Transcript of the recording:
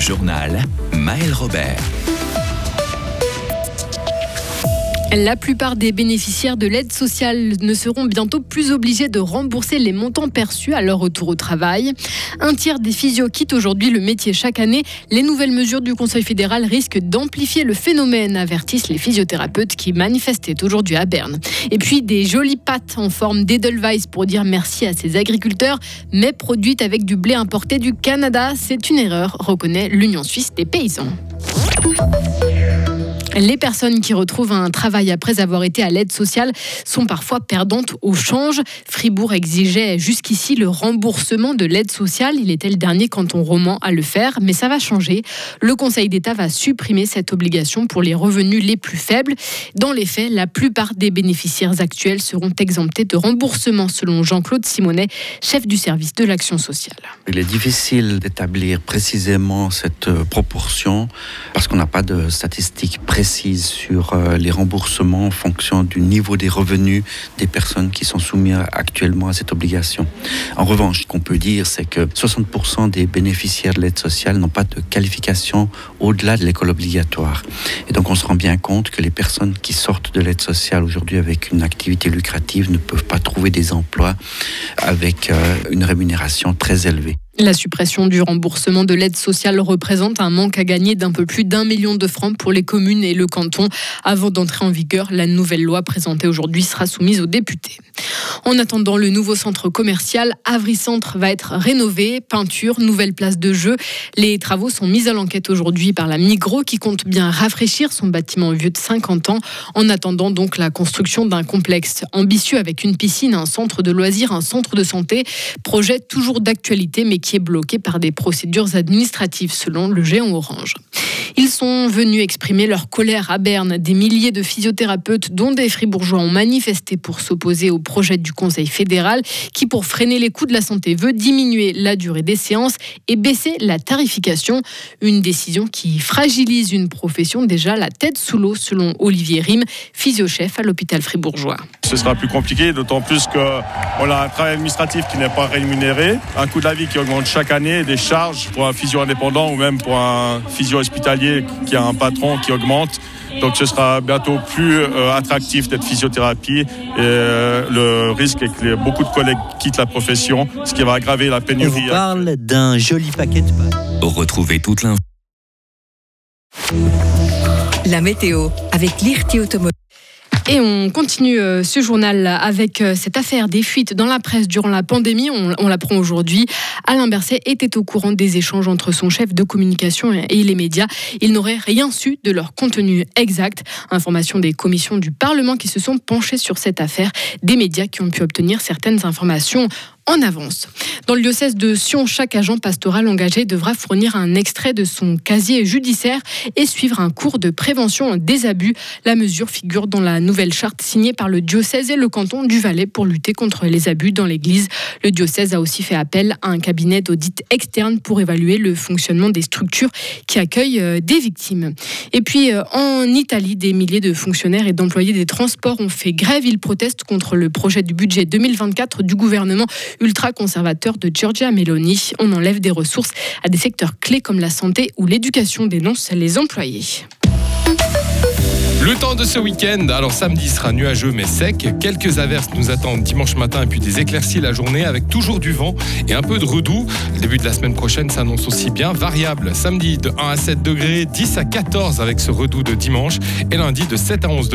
Journal Maël Robert. La plupart des bénéficiaires de l'aide sociale ne seront bientôt plus obligés de rembourser les montants perçus à leur retour au travail. Un tiers des physios quittent aujourd'hui le métier chaque année. Les nouvelles mesures du Conseil fédéral risquent d'amplifier le phénomène, avertissent les physiothérapeutes qui manifestaient aujourd'hui à Berne. Et puis des jolies pâtes en forme d'Edelweiss pour dire merci à ces agriculteurs, mais produites avec du blé importé du Canada. C'est une erreur, reconnaît l'Union suisse des paysans. Les personnes qui retrouvent un travail après avoir été à l'aide sociale sont parfois perdantes au change. Fribourg exigeait jusqu'ici le remboursement de l'aide sociale. Il était le dernier canton roman à le faire, mais ça va changer. Le Conseil d'État va supprimer cette obligation pour les revenus les plus faibles. Dans les faits, la plupart des bénéficiaires actuels seront exemptés de remboursement, selon Jean-Claude Simonet, chef du service de l'action sociale. Il est difficile d'établir précisément cette proportion parce qu'on n'a pas de statistiques précises sur euh, les remboursements en fonction du niveau des revenus des personnes qui sont soumises actuellement à cette obligation. En revanche, ce qu'on peut dire, c'est que 60% des bénéficiaires de l'aide sociale n'ont pas de qualification au-delà de l'école obligatoire. Et donc on se rend bien compte que les personnes qui sortent de l'aide sociale aujourd'hui avec une activité lucrative ne peuvent pas trouver des emplois avec euh, une rémunération très élevée. La suppression du remboursement de l'aide sociale représente un manque à gagner d'un peu plus d'un million de francs pour les communes et le canton. Avant d'entrer en vigueur, la nouvelle loi présentée aujourd'hui sera soumise aux députés. En attendant, le nouveau centre commercial Avry Centre va être rénové, peinture, nouvelle place de jeu. Les travaux sont mis à l'enquête aujourd'hui par la Migros qui compte bien rafraîchir son bâtiment vieux de 50 ans en attendant donc la construction d'un complexe ambitieux avec une piscine, un centre de loisirs, un centre de santé. Projet toujours d'actualité mais qui est bloqué par des procédures administratives selon le géant Orange. Ils sont venus exprimer leur colère à Berne. Des milliers de physiothérapeutes, dont des fribourgeois, ont manifesté pour s'opposer au projet du Conseil fédéral qui, pour freiner les coûts de la santé, veut diminuer la durée des séances et baisser la tarification. Une décision qui fragilise une profession déjà la tête sous l'eau, selon Olivier Rime, physio-chef à l'hôpital fribourgeois. Ce sera plus compliqué, d'autant plus qu'on a un travail administratif qui n'est pas rémunéré, un coût de la vie qui augmente chaque année, des charges pour un physio indépendant ou même pour un physio hospitalier qui a un patron qui augmente. Donc ce sera bientôt plus euh, attractif d'être physiothérapie et euh, le risque est que beaucoup de collègues quittent la profession, ce qui va aggraver la pénurie. On parle d'un joli paquet de pâtes. Retrouvez toute l'info. La météo avec l'IRT Automobile. Et on continue euh, ce journal avec euh, cette affaire des fuites dans la presse durant la pandémie. On, l'apprend aujourd'hui. Alain Berset était au courant des échanges entre son chef de communication et les médias. Il n'aurait rien su de leur contenu exact. Information des commissions du Parlement qui se sont penchées sur cette affaire. Des médias qui ont pu obtenir certaines informations en avance. Dans le diocèse de Sion, chaque agent pastoral engagé devra fournir un extrait de son casier judiciaire et suivre un cours de prévention des abus. La mesure figure dans la nouvelle charte signée par le diocèse et le canton du Valais pour lutter contre les abus dans l'Église. Le diocèse a aussi fait appel à un cabinet d'audit externe pour évaluer le fonctionnement des structures qui accueillent euh, des victimes. Et puis euh, en Italie, des milliers de fonctionnaires et d'employés des transports ont fait grève. Ils protestent contre le projet du budget 2024 du gouvernement ultra-conservateur de Giorgia Meloni. On enlève des ressources à des secteurs clés comme la santé ou l'éducation, dénoncent les employés. Le temps de ce week-end, alors samedi sera nuageux mais sec. Quelques averses nous attendent dimanche matin et puis des éclaircies la journée avec toujours du vent et un peu de redoux. Le début de la semaine prochaine s'annonce aussi bien variable. Samedi de 1 à 7 degrés, 10 à 14 avec ce redoux de dimanche et lundi de 7 à 11 degrés.